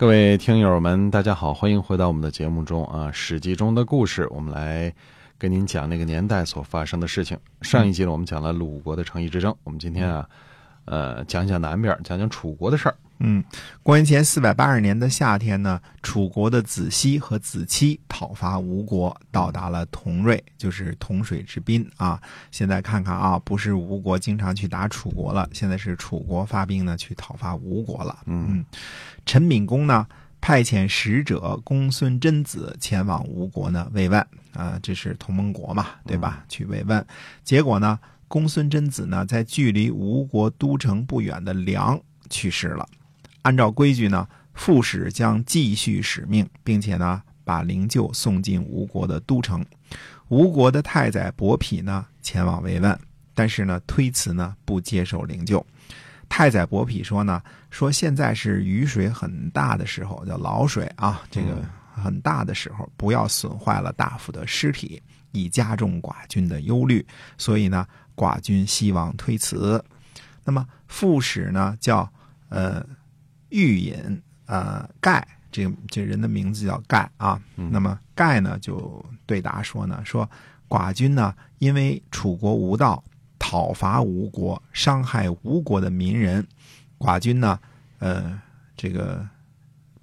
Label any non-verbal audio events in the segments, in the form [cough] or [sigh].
各位听友们，大家好，欢迎回到我们的节目中啊，《史记》中的故事，我们来跟您讲那个年代所发生的事情。上一集呢，我们讲了鲁国的城邑之争，我们今天啊，呃，讲讲南边，讲讲楚国的事儿。嗯，公元前四百八十年的夏天呢，楚国的子西和子期讨伐吴国，到达了同瑞，就是同水之滨啊。现在看看啊，不是吴国经常去打楚国了，现在是楚国发兵呢去讨伐吴国了。嗯，陈敏公呢派遣使者公孙贞子前往吴国呢慰问啊，这是同盟国嘛，对吧？去慰问，结果呢，公孙贞子呢在距离吴国都城不远的梁去世了。按照规矩呢，副使将继续使命，并且呢，把灵柩送进吴国的都城。吴国的太宰伯嚭呢，前往慰问，但是呢，推辞呢，不接受灵柩。太宰伯嚭说呢，说现在是雨水很大的时候，叫涝水啊，这个很大的时候，不要损坏了大夫的尸体，以加重寡君的忧虑。所以呢，寡君希望推辞。那么副使呢，叫呃。玉隐呃盖，这个这人的名字叫盖啊。那么盖呢就对答说呢，说寡君呢因为楚国无道，讨伐吴国，伤害吴国的民人，寡君呢呃这个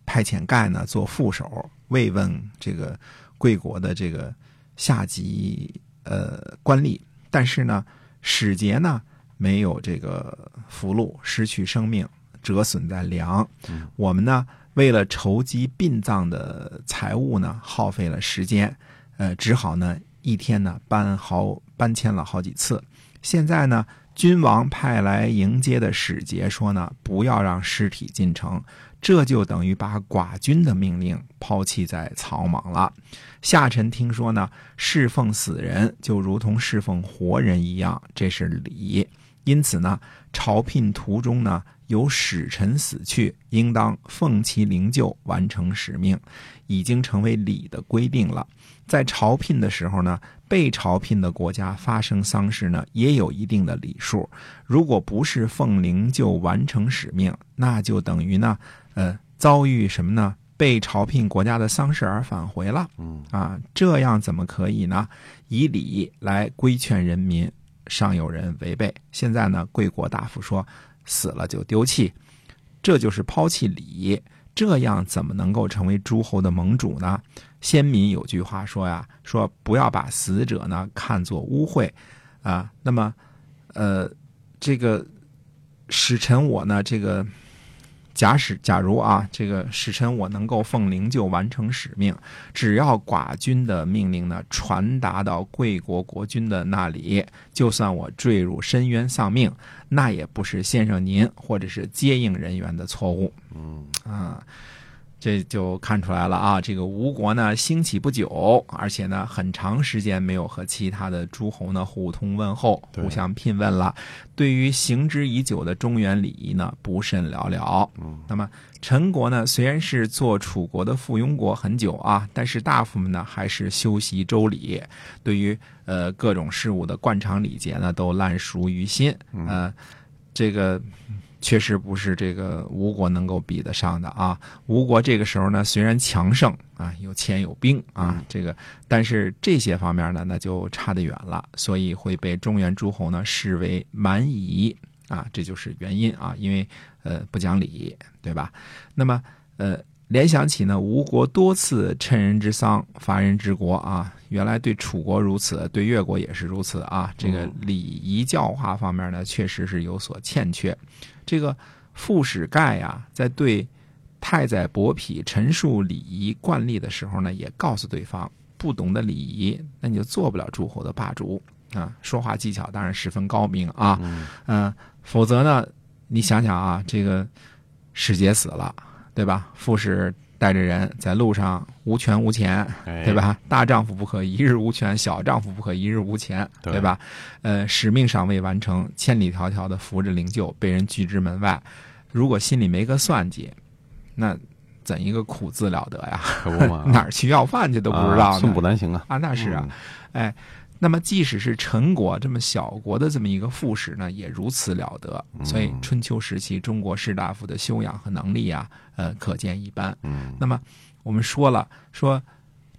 派遣盖呢做副手，慰问这个贵国的这个下级呃官吏，但是呢使节呢没有这个福禄，失去生命。折损在粮，我们呢为了筹集殡葬的财物呢，耗费了时间，呃，只好呢一天呢搬好搬迁了好几次。现在呢，君王派来迎接的使节说呢，不要让尸体进城，这就等于把寡君的命令抛弃在草莽了。下臣听说呢，侍奉死人就如同侍奉活人一样，这是礼。因此呢，朝聘途中呢。有使臣死去，应当奉其灵柩完成使命，已经成为礼的规定了。在朝聘的时候呢，被朝聘的国家发生丧事呢，也有一定的礼数。如果不是奉灵柩完成使命，那就等于呢，呃，遭遇什么呢？被朝聘国家的丧事而返回了。嗯啊，这样怎么可以呢？以礼来规劝人民，尚有人违背。现在呢，贵国大夫说。死了就丢弃，这就是抛弃礼。这样怎么能够成为诸侯的盟主呢？先民有句话说呀，说不要把死者呢看作污秽啊。那么，呃，这个使臣我呢，这个。假使假如啊，这个使臣我能够奉灵柩完成使命，只要寡君的命令呢传达到贵国国君的那里，就算我坠入深渊丧命，那也不是先生您或者是接应人员的错误。嗯啊。这就看出来了啊！这个吴国呢兴起不久，而且呢很长时间没有和其他的诸侯呢互通问候、互相聘问了。对于行之已久的中原礼仪呢不甚了了。嗯，那么陈国呢虽然是做楚国的附庸国很久啊，但是大夫们呢还是修习周礼，对于呃各种事物的惯常礼节呢都烂熟于心。嗯，这个。确实不是这个吴国能够比得上的啊！吴国这个时候呢，虽然强盛啊，有钱有兵啊，这个，但是这些方面呢，那就差得远了，所以会被中原诸侯呢视为蛮夷啊，这就是原因啊，因为呃不讲理，对吧？那么呃，联想起呢，吴国多次趁人之丧伐人之国啊，原来对楚国如此，对越国也是如此啊，这个礼仪教化方面呢，确实是有所欠缺。这个副使盖呀，在对太宰伯嚭陈述礼仪惯例的时候呢，也告诉对方，不懂得礼仪，那你就做不了诸侯的霸主啊。说话技巧当然十分高明啊，嗯，否则呢，你想想啊，这个使节死了，对吧？副使带着人在路上无权无钱，哎对？吧？大丈夫不可一日无权，小丈夫不可一日无钱，对对吧？呃，使命尚未完成，千里迢迢的扶着灵柩被人拒之门外，如果心里没个算计，那怎一个苦字了得呀？可不嘛，[laughs] 哪儿去要饭去都不知道寸步难行啊。啊，那是啊，嗯，哎，那么即使是陈国这么小国的这么一个副使呢，也如此了得。所以春秋时期中国士大夫的修养和能力啊，呃，可见一斑。嗯那么我们说了，说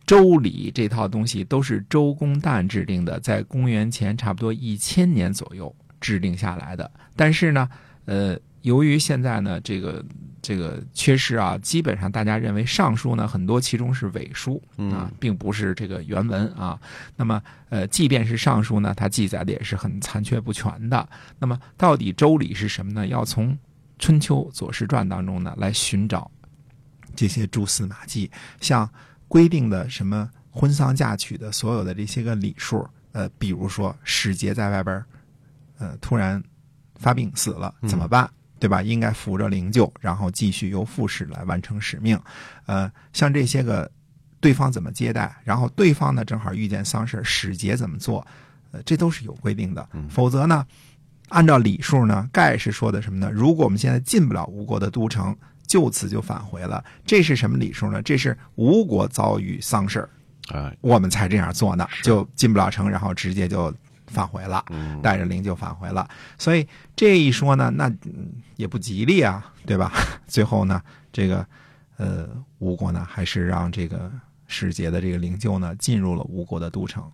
周礼这套东西都是周公旦制定的，在公元前差不多一千年左右制定下来的。但是呢，呃，由于现在呢，这个这个缺失啊，基本上大家认为尚书呢很多其中是伪书啊，并不是这个原文啊。那么呃，即便是尚书呢，它记载的也是很残缺不全的。那么到底周礼是什么呢？要从春秋左氏传当中呢来寻找这些蛛丝马迹，像规定的什么婚丧嫁娶的所有的这些个礼数，呃，比如说使节在外边，呃，突然发病死了怎么办？对吧？应该扶着灵柩，然后继续由副使来完成使命。呃，像这些个对方怎么接待，然后对方呢正好遇见丧事，使节怎么做，呃，这都是有规定的。否则呢，按照礼数呢，盖是说的什么呢？如果我们现在进不了吴国的都城，就此就返回了。这是什么礼数呢？这是吴国遭遇丧事儿，哎，我们才这样做呢，就进不了城，然后直接就返回了，嗯带着灵柩返回了。所以这一说呢，那嗯也不吉利啊，对吧？[laughs] 最后呢，这个呃吴国呢，还是让这个使节的这个灵柩呢进入了吴国的都城。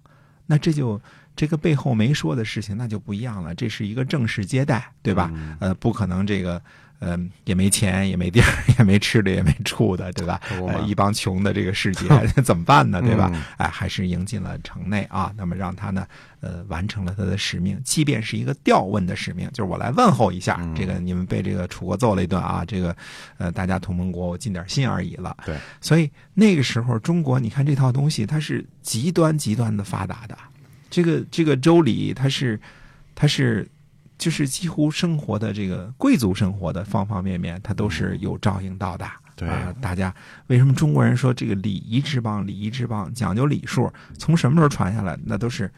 那这就这个背后没说的事情，那就不一样了。这是一个正式接待，对吧？呃，不可能这个。呃，也没钱，也没地儿，[laughs] 也没吃的，也没住的，对吧？一帮穷的这个世界 [laughs] 怎么办呢？对吧？嗯哎，还是迎进了城内啊。那么让他呢，呃，完成了他的使命，即便是一个调问的使命，就是我来问候一下，嗯这个你们被这个楚国揍了一顿啊，这个呃，大家同盟国，我尽点心而已了。对，所以那个时候中国，你看这套东西，它是极端极端的发达的。这个这个周礼，它是它是就是几乎生活的这个贵族生活的方方面面，它都是有照应到的。对啊，大家为什么中国人说这个礼仪之邦？礼仪之邦讲究礼数，从什么时候传下来？那都是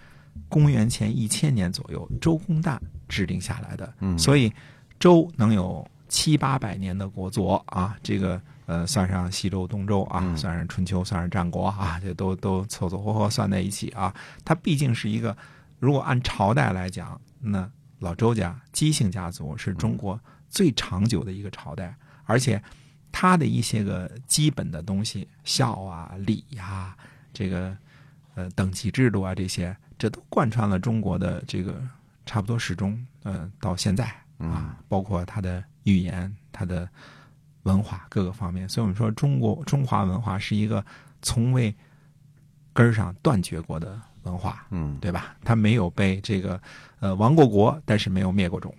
公元前一千年左右，周公旦制定下来的。嗯所以周能有七八百年的国祚啊，这个呃，算上西周、东周啊，嗯算上春秋，算上战国啊，这都都凑凑合合算在一起啊。它毕竟是一个，如果按朝代来讲，那老周家姬姓家族是中国最长久的一个朝代，而且它的一些个基本的东西，孝啊、礼呀、这个呃等级制度啊这些，这都贯穿了中国的这个差不多始终，呃，到现在啊，包括它的语言、它的文化各个方面。所以我们说，中国中华文化是一个从未根儿上断绝过的文化。嗯，对吧？它没有被这个呃亡过国，但是没有灭过种。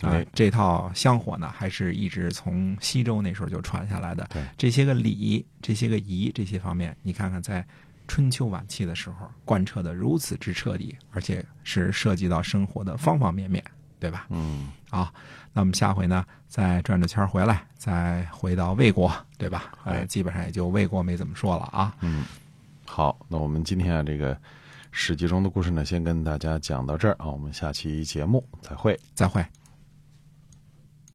啊哎，这套香火呢，还是一直从西周那时候就传下来的对。这些个礼、这些个仪、这些方面，你看看在春秋晚期的时候贯彻的如此之彻底，而且是涉及到生活的方方面面，对吧？嗯，啊，那我们下回呢，再转着圈儿回来，再回到魏国，对吧？哎呃，基本上也就魏国没怎么说了啊。嗯好，那我们今天啊，这个史记中的故事呢，先跟大家讲到这儿啊，我们下期节目再会。再会。